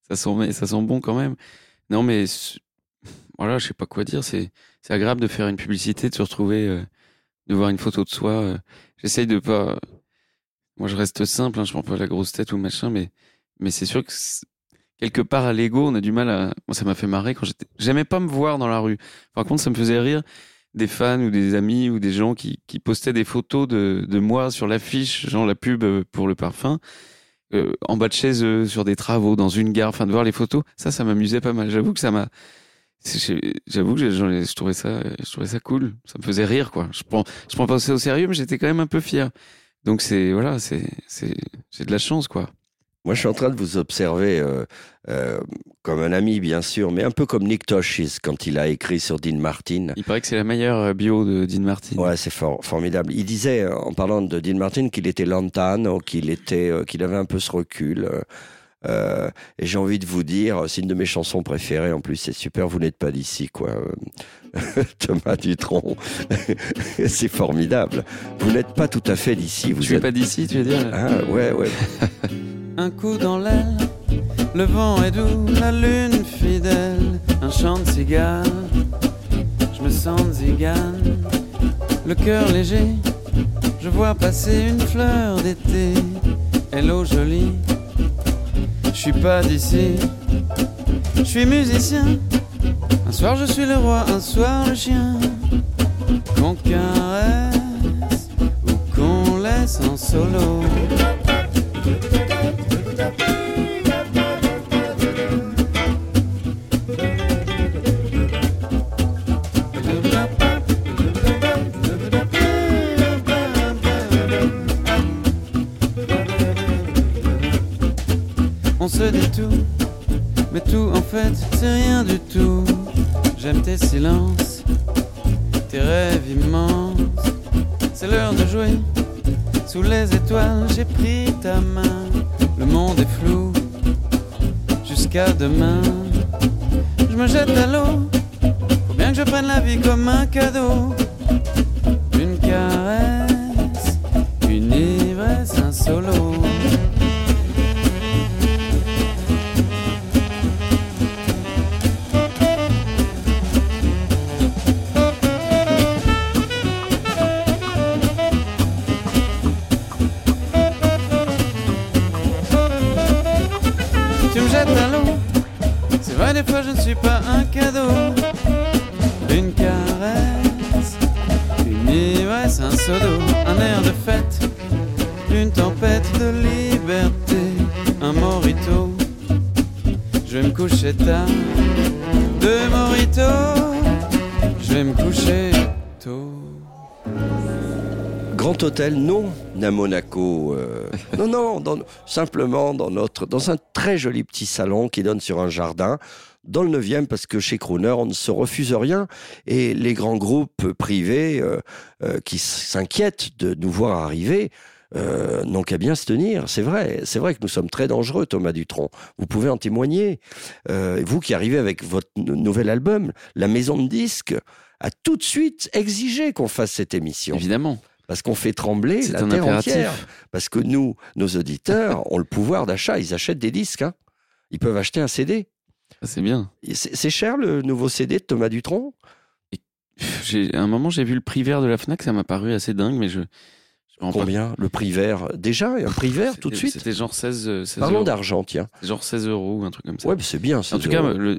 ça, sent, ça sent bon quand même. Non, mais voilà, je sais pas quoi dire. C'est agréable de faire une publicité, de se retrouver, euh, de voir une photo de soi. euh. J'essaye de pas. Moi, je reste simple, hein, je prends pas la grosse tête ou machin, mais, mais c'est sûr que quelque part à l'ego, on a du mal à. Moi, ça m'a fait marrer quand j'étais. J'aimais pas me voir dans la rue. Par contre, ça me faisait rire des fans ou des amis ou des gens qui, qui postaient des photos de, de moi sur l'affiche, genre la pub euh, pour le parfum, euh, en bas de chez eux, sur des travaux, dans une gare, enfin de voir les photos, ça, ça m'amusait pas mal. J'avoue que ça m'a. J'avoue que je trouvais ça, je trouvais ça cool. Ça me faisait rire, quoi. Je prends, je prends pas ça au sérieux, mais j'étais quand même un peu fier. Donc c'est voilà, c'est, c'est, j'ai de la chance, quoi. Moi, je suis en train de vous observer euh, euh, comme un ami, bien sûr, mais un peu comme Nick Tosches quand il a écrit sur Dean Martin. Il paraît que c'est la meilleure euh, bio de Dean Martin. Ouais, c'est for- formidable. Il disait, en parlant de Dean Martin, qu'il était lontano, qu'il était, euh, qu'il avait un peu ce recul. et j'ai envie de vous dire, c'est une de mes chansons préférées. En plus, c'est super. Vous n'êtes pas d'ici, quoi. Thomas Dutronc, c'est formidable. Vous n'êtes pas tout à fait d'ici. Vous Tu es êtes pas d'ici, tu veux dire Ah, ouais, ouais. Un coup dans l'aile, le vent est doux, la lune fidèle, un chant de cigale. Je me sens zigane, le cœur léger. Je vois passer une fleur d'été. Hello jolie, je suis pas d'ici. Je suis musicien. Un soir je suis le roi, un soir le chien. Qu'on caresse ou qu'on laisse en solo. Tout, mais tout en fait c'est rien du tout. J'aime tes silences, Je vais me coucher tard, deux moritos. Je vais me coucher tôt. Grand hôtel, non, à Monaco. euh, non, non, simplement dans un très joli petit salon qui donne sur un jardin, dans le 9e, parce que chez Crooner, on ne se refuse rien. Et les grands groupes privés euh, euh, qui s'inquiètent de nous voir arriver euh, n'ont qu'à bien se tenir. C'est vrai, c'est vrai que nous sommes très dangereux, Thomas Dutronc. Vous pouvez en témoigner. Euh, vous qui arrivez avec votre nou- nouvel album, la maison de disques a tout de suite exigé qu'on fasse cette émission. Évidemment, Parce qu'on fait trembler c'est la un terre impératif. entière. Parce que nous, nos auditeurs, ont le pouvoir d'achat. Ils achètent des disques. hein. Ils peuvent acheter un CD. Ça, C'est bien. C'est cher le nouveau CD de Thomas Dutronc? À un moment, j'ai vu le prix vert de la Fnac, ça m'a paru assez dingue, mais je. Combien Le prix vert Déjà, un prix vert tout de suite C'était genre 16, euh, 16 Parlons euros. d'argent, tiens. Genre 16 euros ou un truc comme ça. Ouais, c'est bien. en tout cas, le,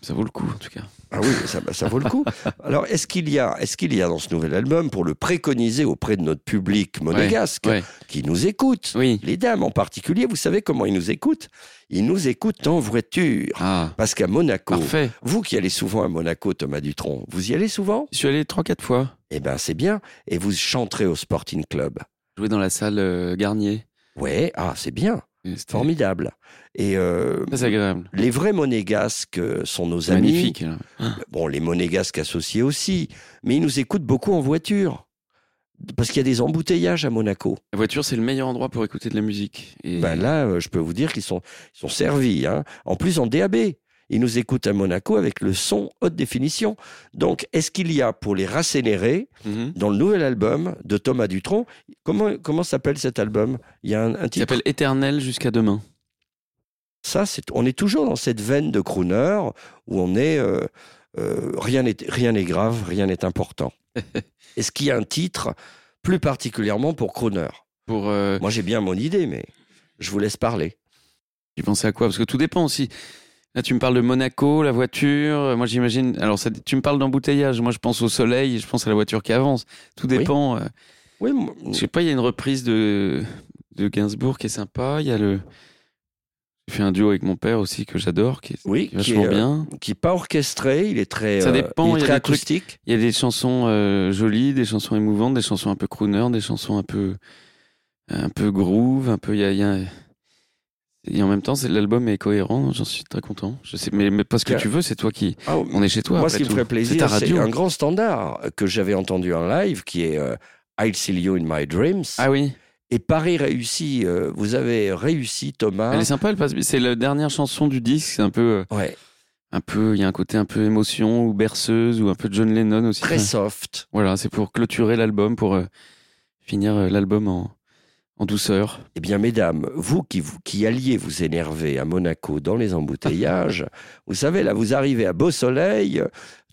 ça vaut le coup, en tout cas. Ah oui, ça, ça vaut le coup. Alors, est-ce qu'il y a, est-ce qu'il y a dans ce nouvel album pour le préconiser auprès de notre public monégasque Ouais. qui nous écoute, Oui. les dames en particulier, vous savez comment ils nous écoutent? Ils nous écoutent en voiture. Ah, Parce qu'à Monaco, parfait. vous qui allez souvent à Monaco, Thomas Dutronc, vous y allez souvent? Je suis allé 3-4 fois. Eh ben, c'est bien. Et vous chanterez au Sporting Club. Jouer dans la salle euh, Garnier. Ouais, ah, c'est bien. C'était Formidable. Et euh, agréable. les vrais monégasques euh, sont nos amis. Magnifique. là. Bon, les monégasques associés aussi, mais ils nous écoutent beaucoup en voiture. Parce qu'il y a des embouteillages à Monaco. La voiture, c'est le meilleur endroit pour écouter de la musique. Et Ben là, je peux vous dire qu'ils sont, ils sont servis. hein. En plus, en DAB. Ils nous écoutent à Monaco avec le son haute définition. Donc, est-ce qu'il y a pour les raccélérer Mhm. dans le nouvel album de Thomas Dutronc Comment, comment s'appelle cet album? Il y a un, un Il titre. s'appelle Éternel jusqu'à demain. Ça, c'est, on est toujours dans cette veine de crooner où on est euh, euh, rien n'est rien n'est grave, rien n'est important. Est-ce qu'il y a un titre plus particulièrement pour crooner? Pour, euh, Moi, j'ai bien mon idée, mais je vous laisse parler. tu pensais à quoi? Parce que tout dépend aussi. Là, tu me parles de Monaco, la voiture. Moi, j'imagine. Alors, ça, tu me parles d'embouteillage. Moi, je pense au soleil. Je pense à la voiture qui avance. Tout Oui. dépend. euh, Oui, moi- Je sais pas, il y a une reprise de, de Gainsbourg qui est sympa. Il y a le. J'ai fait un duo avec mon père aussi que j'adore, qui est, oui, qui est qui vachement euh, bien. qui est pas orchestré, il est très, Ça euh, dépend, il il est y très acoustique. Il y a des chansons euh, jolies, des chansons émouvantes, des chansons un peu crooner, des chansons un peu un peu groove, un peu. Il y a, il y a- Et en même temps, l'album est cohérent. J'en suis très content. Je sais, mais, mais pas ce que tu veux, c'est toi qui. Ah, On est chez toi. Moi, ce qui me ferait plaisir, c'est un grand standard que j'avais entendu en live, qui est euh, I'll See You in My Dreams. Ah oui, Et Paris réussi, euh, vous avez réussi, Thomas. elle est sympa. Elle passe. C'est la dernière chanson du disque. C'est un peu, euh, Ouais, un peu. Il y a un côté un peu émotion ou berceuse ou un peu John Lennon aussi. très soft. Voilà, c'est pour clôturer l'album, pour euh, finir l'album en, en douceur. Eh bien, mesdames, vous qui, vous qui alliez vous énerver à Monaco dans les embouteillages, vous savez, là, vous arrivez à Beau Soleil,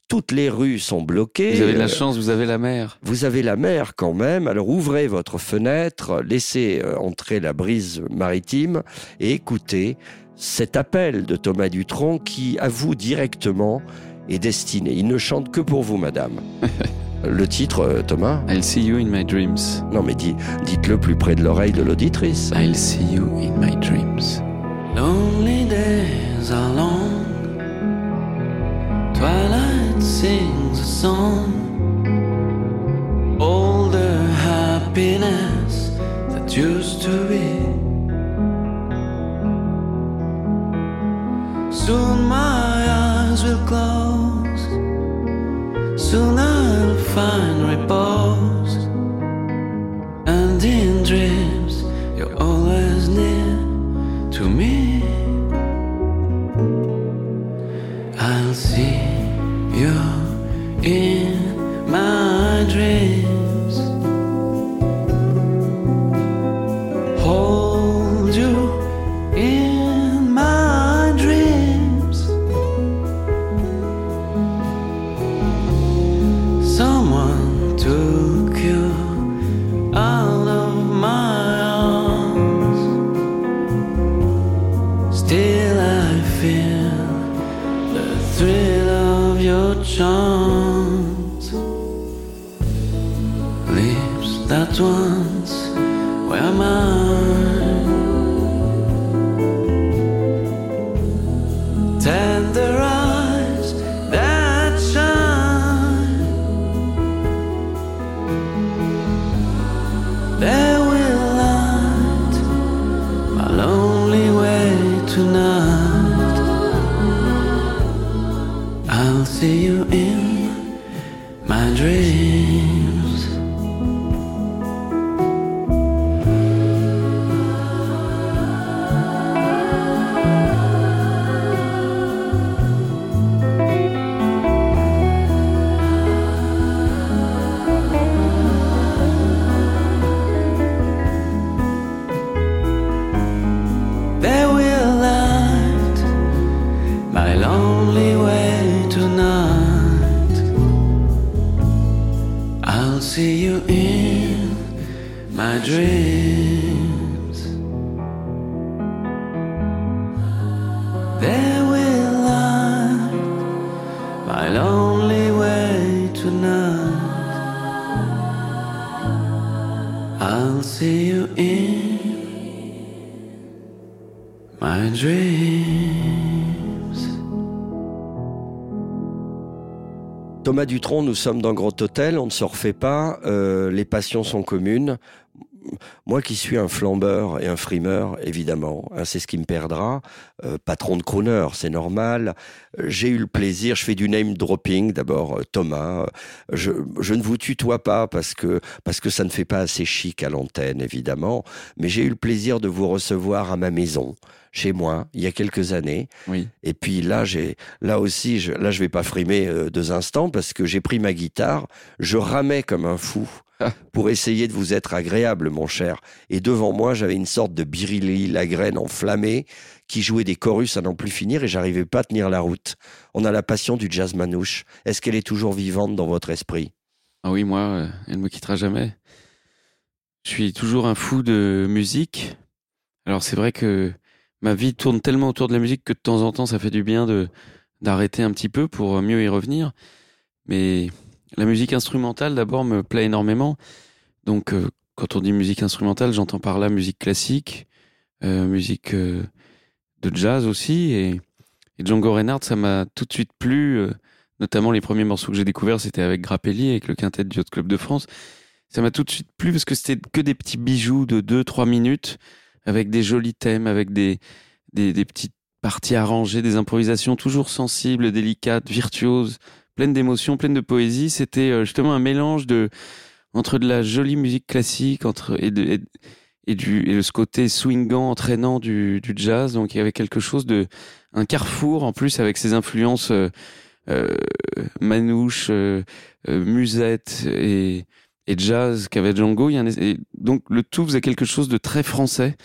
toutes les rues sont bloquées. Vous avez de la chance, vous avez la mer. Vous avez la mer quand même, alors ouvrez votre fenêtre, laissez euh, entrer la brise maritime et écoutez cet appel de Thomas Dutronc qui, à vous directement, est destiné. Il ne chante que pour vous, madame. Le titre, euh, Thomas I'll see you in my dreams. Non, mais dis- dites-le plus près de l'oreille de l'auditrice. I'll see you in my dreams. Lonely days are long. Twilight sings a song. All the happiness that used to be. Soon my eyes will close. Soon I'll find repose. And in dreams, you're always near to me. Thomas Dutronc, nous sommes dans Grand Hôtel, on ne se refait pas, euh, les passions sont communes. Moi qui suis un flambeur et un frimeur, évidemment, hein, c'est ce qui me perdra. Euh, patron de crooner, c'est normal. J'ai eu le plaisir, je fais du name dropping d'abord, euh, Thomas. Je, je ne vous tutoie pas parce que, parce que ça ne fait pas assez chic à l'antenne, évidemment, mais j'ai eu le plaisir de vous recevoir à ma maison, chez moi, il y a quelques années. Oui. Et puis là, j'ai, là aussi, je, là, je vais pas frimer euh, deux instants parce que j'ai pris ma guitare, je ramais comme un fou Ah. pour essayer de vous être agréable, mon cher. Et devant moi, j'avais une sorte de Birilli Lagraine enflammée qui jouait des chorus à n'en plus finir et j'arrivais pas à tenir la route. On a la passion du jazz manouche. Est-ce qu'elle est toujours vivante dans votre esprit? Ah oui, moi, euh, elle ne me quittera jamais. Je suis toujours un fou de musique. Alors c'est vrai que ma vie tourne tellement autour de la musique que de temps en temps, ça fait du bien de d'arrêter un petit peu pour mieux y revenir. Mais la musique instrumentale, d'abord, me plaît énormément. Donc, euh, quand on dit musique instrumentale, j'entends par là musique classique, euh, musique euh, de jazz aussi. Et, Django Reinhardt, ça m'a tout de suite plu. euh, notamment les premiers morceaux que j'ai découverts, c'était avec Grappelli, avec le quintet du Yacht Club de France. Ça m'a tout de suite plu parce que c'était que des petits bijoux de 2-3 minutes, avec des jolis thèmes, avec des, des, des petites parties arrangées, des improvisations toujours sensibles, délicates, virtuoses, pleines d'émotions, pleines de poésie. C'était euh, justement un mélange de entre de la jolie musique classique entre et, de, et, du et ce côté swingant, entraînant du, du jazz. Donc il y avait quelque chose de un carrefour en plus avec ses influences euh, euh, manouche, euh, euh, musette et, et jazz qu'avait Django. Il y a et donc le tout faisait quelque chose de très français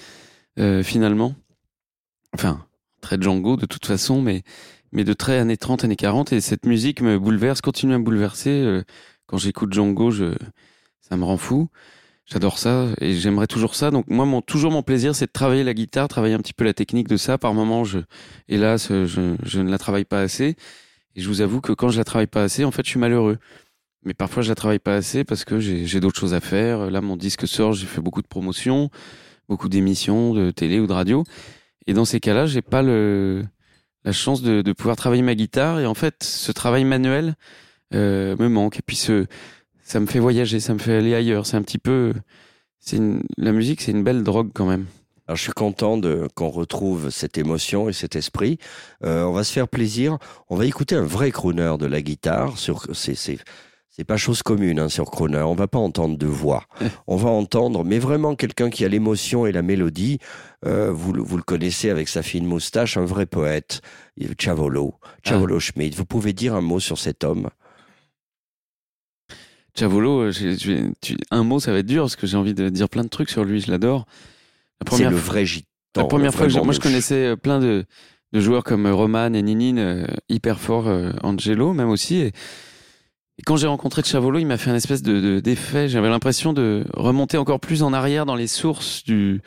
euh, finalement. Enfin, très Django de toute façon, mais mais de très années 30, années 40. Et cette musique me bouleverse, continue à me bouleverser. euh, quand j'écoute Django, je, ça me rend fou. J'adore ça et j'aimerais toujours ça. Donc moi, mon, toujours mon plaisir, c'est de travailler la guitare, travailler un petit peu la technique de ça. Par moments, je, hélas, je, je ne la travaille pas assez. Et je vous avoue que quand je la travaille pas assez, en fait, je suis malheureux. Mais parfois, je la travaille pas assez parce que j'ai d'autres choses à faire. Là, mon disque sort, j'ai fait beaucoup de promotions, beaucoup d'émissions de télé ou de radio. Et dans ces cas-là, j'ai pas le, la chance de, de pouvoir travailler ma guitare. Et en fait, ce travail manuel euh, me manque. Et puis, ce, ça me fait voyager, ça me fait aller ailleurs. C'est un petit peu. Une- la musique, c'est une belle drogue quand même. Alors, je suis content qu'on retrouve cette émotion et cet esprit. Euh, on va se faire plaisir. On va écouter un vrai crooner de la guitare. Sur, c'est, c'est, pas chose commune hein, sur crooner. On va pas entendre de voix. On va entendre, mais vraiment quelqu'un qui a l'émotion et la mélodie. Euh, vous, le- vous le connaissez avec sa fine moustache, un vrai poète, Chavolo, Chavolo Schmidt. Vous pouvez dire un mot sur cet homme? Chavolo, euh, je tu- un mot, ça va être dur parce que j'ai envie de dire plein de trucs sur lui. Je l'adore. La C'est première le vrai gitan. La première fois que moi je connaissais euh, plein de, de joueurs comme Roman et Ninin, euh, hyper fort, Angelo même aussi. Et, et quand j'ai rencontré Chavolo, il m'a fait un espèce de de- d'effet. J'avais l'impression de remonter encore plus en arrière dans les sources du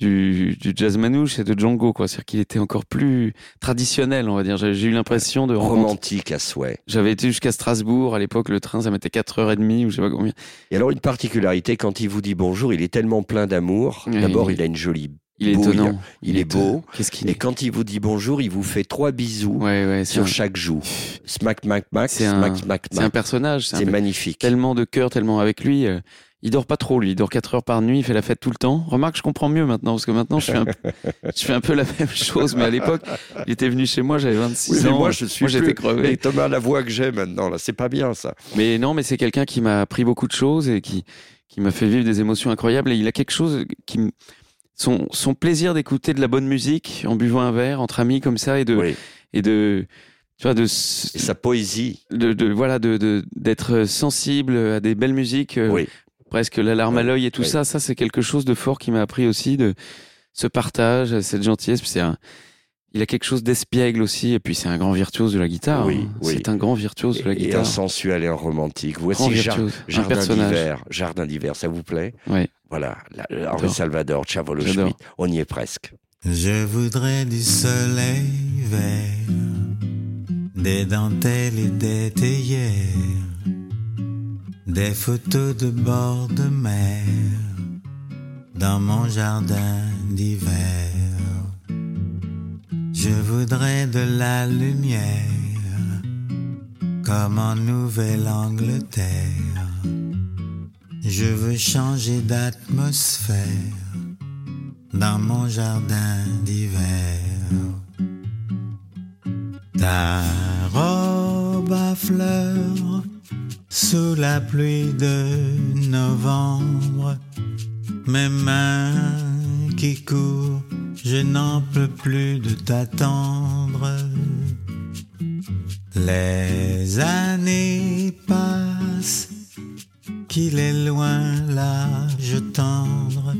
du, du jazz manouche et de Django, quoi. C'est-à-dire qu'il était encore plus traditionnel, on va dire. J'ai eu l'impression de romantique à souhait. J'avais été jusqu'à Strasbourg à l'époque. Le train, ça mettait 4h30 ou je sais pas combien. Et alors une particularité, quand il vous dit bonjour, il est tellement plein d'amour. Oui, D'abord, il a une jolie Il est bouille. étonnant. Il est beau. Qu'est-ce qu'il Et est quand il vous dit bonjour, il vous fait trois bisous Ouais, ouais. C'est sur un, chaque joue. Smack, smack, mac, C'est smack, un- smack, c'est un mac. personnage. C'est magnifique. tellement de cœur, tellement avec lui. euh, il dort pas trop, lui. Il dort 4 heures par nuit, il fait la fête tout le temps. Remarque, je comprends mieux maintenant, parce que maintenant, je fais un, je fais un peu la même chose. Mais à l'époque, il était venu chez moi, j'avais 26 Oui, ans. moi, je suis Moi, j'étais crevé. Et Thomas, la voix que j'ai maintenant, là, c'est pas bien, ça. Mais non, mais c'est quelqu'un qui m'a appris beaucoup de choses et qui, qui m'a fait vivre des émotions incroyables. Et il a quelque chose qui, m- son, son plaisir d'écouter de la bonne musique en buvant un verre entre amis comme ça et de, Oui. et de, tu vois, de, Et sa poésie. de, de- voilà, de, de- d'être sensible à des belles musiques. euh, Oui. presque la larme à l'œil et tout ça, ça c'est quelque chose de fort qui m'a appris aussi de ce partage, cette gentillesse. Puis c'est un, il a quelque chose d'espiègle aussi, et puis c'est un grand virtuose de la guitare. Oui, hein. oui. C'est un grand virtuose de la Et, et un guitare. sensuel et un romantique. Voici Jar- virtuose, Jardin d'hiver. Jardin d'hiver, ça vous plaît? Ouais. Voilà, la- Henri Salvador, Chavolo. Schmidt. On y est presque. Je voudrais du soleil vert, des dentelles et des théières, des photos de bord de mer dans mon jardin d'hiver. Je voudrais de la lumière comme en Nouvelle-Angleterre. Je veux changer d'atmosphère dans mon jardin d'hiver. Ta robe à fleurs sous la pluie de novembre, mes mains qui courent, je n'en peux plus de t'attendre. Les années passent, qu'il est loin l'âge tendre,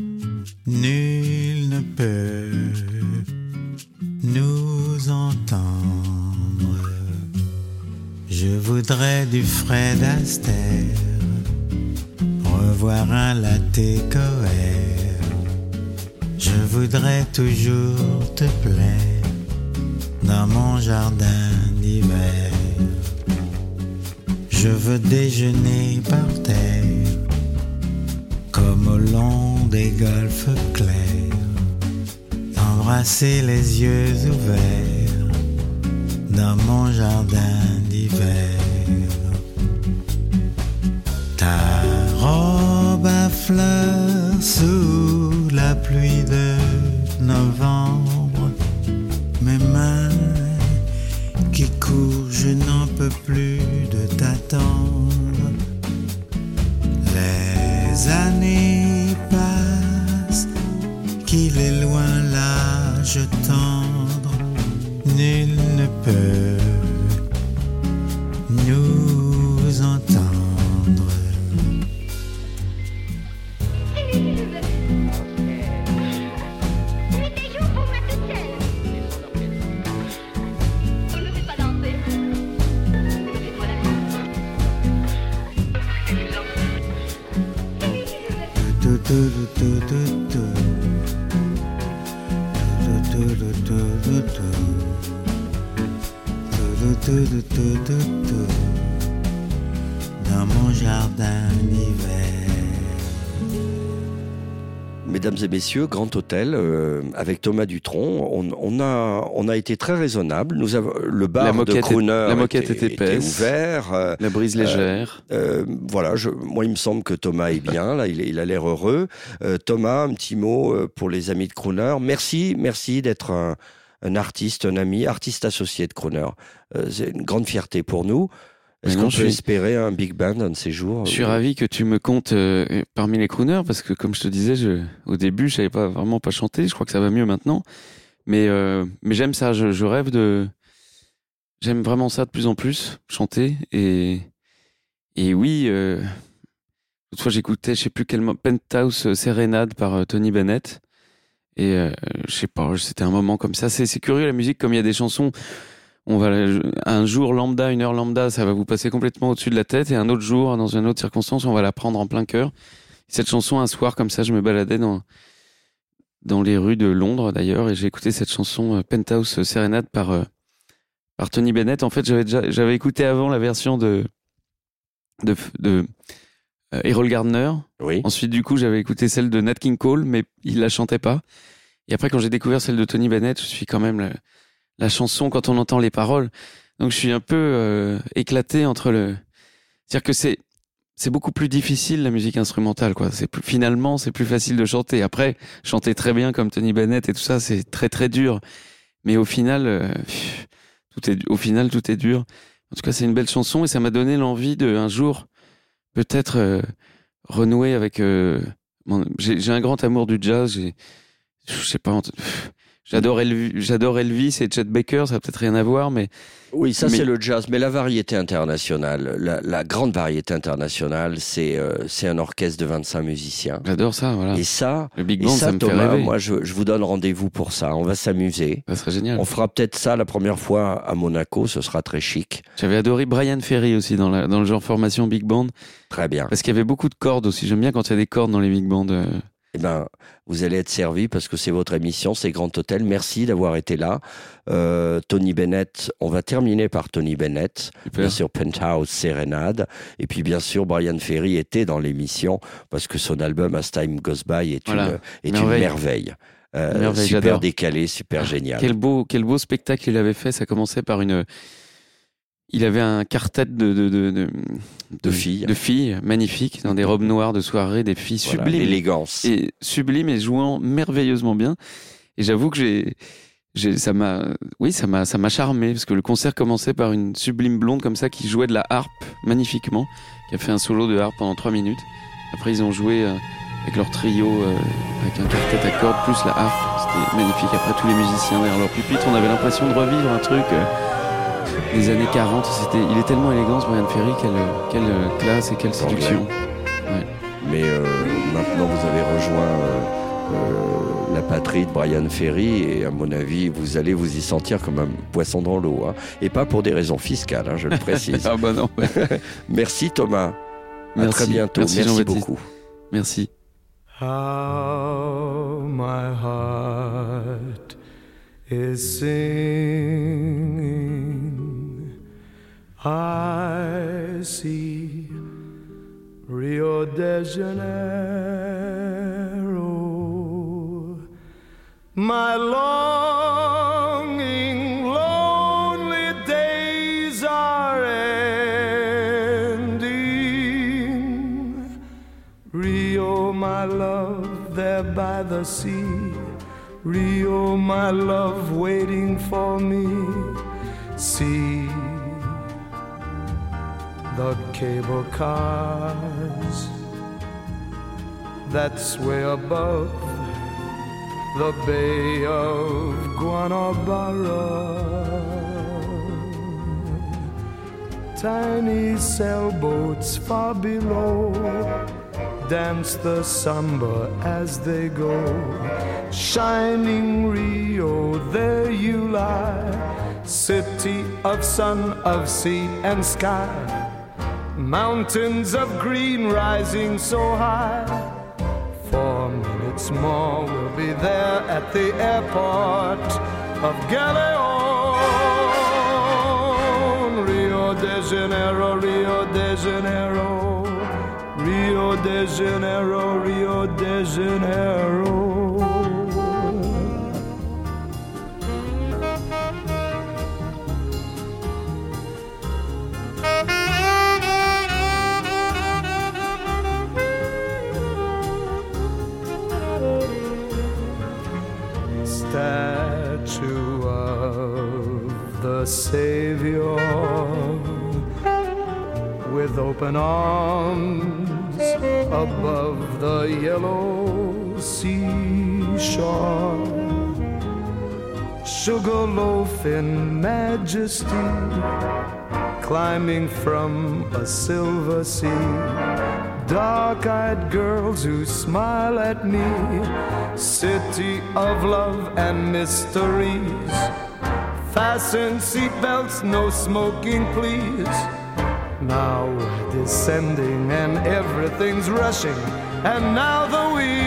nul ne peut nous entendre. Je voudrais du Fred Astaire, revoir un latte coère. Je voudrais toujours te plaire dans mon jardin d'hiver. Je veux déjeuner par embrasser les yeux ouverts dans mon jardin Dans mon jardin d'hiver. Mesdames et messieurs, Grand Hôtel, euh, avec Thomas Dutronc, on, on a, on a été très raisonnable. Nous avons, le bar La moquette de est- Crooner la moquette était, est épaisse. ouvert. euh, La brise légère. Euh, voilà, je, moi il me semble que Thomas est bien, là il, il a l'air heureux. Euh, Thomas, un petit mot pour les amis de Crooner. Merci, merci d'être un, un artiste, un ami, artiste associé de Crooner. Euh, c'est une grande fierté pour nous. Est-ce qu'on peut espérer un big band un de ces jours Je suis Euh, ravi que tu me comptes euh, parmi les crooners parce que comme je te disais, je, au début, je savais pas vraiment pas chanter. Je crois que ça va mieux maintenant, mais euh, mais j'aime ça. Je, je rêve de, j'aime vraiment ça de plus en plus chanter et et oui. Euh, L'autre fois, j'écoutais, je sais plus quel Penthouse Serenade par Tony Bennett et euh, je sais pas, c'était un moment comme ça. C'est curieux la musique, comme il y a des chansons. On va un jour lambda, une heure lambda, ça va vous passer complètement au-dessus de la tête, et un autre jour, dans une autre circonstance, on va la prendre en plein cœur. Cette chanson, un soir comme ça, je me baladais dans dans les rues de Londres d'ailleurs, et j'ai écouté cette chanson euh, Penthouse Serenade par euh, par Tony Bennett. En fait, j'avais déjà j'avais écouté avant la version de de, de Errol Gardner. Oui. Ensuite, du coup, j'avais écouté celle de Nat King Cole, mais il la chantait pas. Et après, quand j'ai découvert celle de Tony Bennett, je suis quand même la, la chanson quand on entend les paroles. Donc, je suis un peu euh, éclaté entre le. C'est-à-dire que c'est c'est beaucoup plus difficile la musique instrumentale, quoi. C'est plus, finalement c'est plus facile de chanter. Après, chanter très bien comme Tony Bennett et tout ça, c'est très très dur. Mais au final, euh, tout est au final tout est dur. En tout cas, c'est une belle chanson et ça m'a donné l'envie de un jour peut-être euh, renouer avec. euh, mon- j'ai un grand amour du jazz. Je sais pas, J'adore Elvis, Elvis et Chet Baker, ça a peut-être rien à voir, mais Oui, ça Mais- c'est le jazz, mais la variété internationale, la, la grande variété internationale, c'est euh, c'est un orchestre de 25 musiciens. j'adore ça, voilà. Et ça, le Big et Band, ça, ça, me fait Thomas, rêver. moi je, je vous donne rendez-vous pour ça. On va s'amuser. Ça serait génial. On fera peut-être ça la première fois à Monaco, ce sera très chic. J'avais adoré Brian Ferry aussi dans, la, dans le genre formation Big Band, Très bien. parce qu'il y avait beaucoup de cordes aussi. J'aime bien quand il y a des cordes dans les Big Bands. euh. Eh ben, vous allez être servi parce que c'est votre émission, c'est Grand Hôtel. Merci d'avoir été là. Euh, Tony Bennett, on va terminer par Tony Bennett, Super. bien sûr Penthouse Serenade, et puis bien sûr Brian Ferry était dans l'émission parce que son album As Time Goes By est Voilà. une est Merveille. une merveille. Euh, Merveille, super décalé, super génial. Quel beau, quel beau spectacle il avait fait. Ça commençait par une. Il avait un quartet de, de, de, de, De filles. de filles magnifiques, dans des robes noires de soirée, des filles Voilà, sublimes. L'élégance. et sublime et jouant merveilleusement bien. Et j'avoue que j'ai, j'ai, ça m'a, oui, ça m'a, ça m'a charmé parce que le concert commençait par une sublime blonde comme ça qui jouait de la harpe magnifiquement, qui a fait un solo de harpe pendant trois minutes. Après, ils ont joué euh, avec leur trio, euh, avec un quartet à cordes plus la harpe. C'était magnifique. Après, tous les musiciens derrière leur pupitre, on avait l'impression de revivre un truc. Des années 40, c'était, il est tellement élégant ce Brian Ferry, quelle, quelle classe et quelle séduction. Mais euh, maintenant, vous avez rejoint euh, euh, la patrie de Brian Ferry et à mon avis, vous allez vous y sentir comme un poisson dans l'eau. hein. Et pas pour des raisons fiscales, hein, je le précise. Ah bah non. Merci Thomas. À Merci. très bientôt. Merci, Merci, beaucoup. Merci. How my heart is singing. I see Rio de Janeiro. My longing, lonely days are ending. Rio, my love, there by the sea. Rio, my love, waiting for me. See the cable cars that sway above the Bay of Guanabara. Tiny sailboats far below dance the samba as they go. Shining Rio, there you lie, city of sun, of sea and sky. Mountains of green rising so high. Four minutes more, we'll be there at the airport of Galeon. Rio de Janeiro, Rio de Janeiro, Rio de Janeiro, Rio de Janeiro. Open arms above the yellow seashore. Sugarloaf in majesty, climbing from a silver sea. Dark eyed girls who smile at me, city of love and mysteries. Fasten seatbelts, no smoking, please. Now descending and everything's rushing, and now the wheels.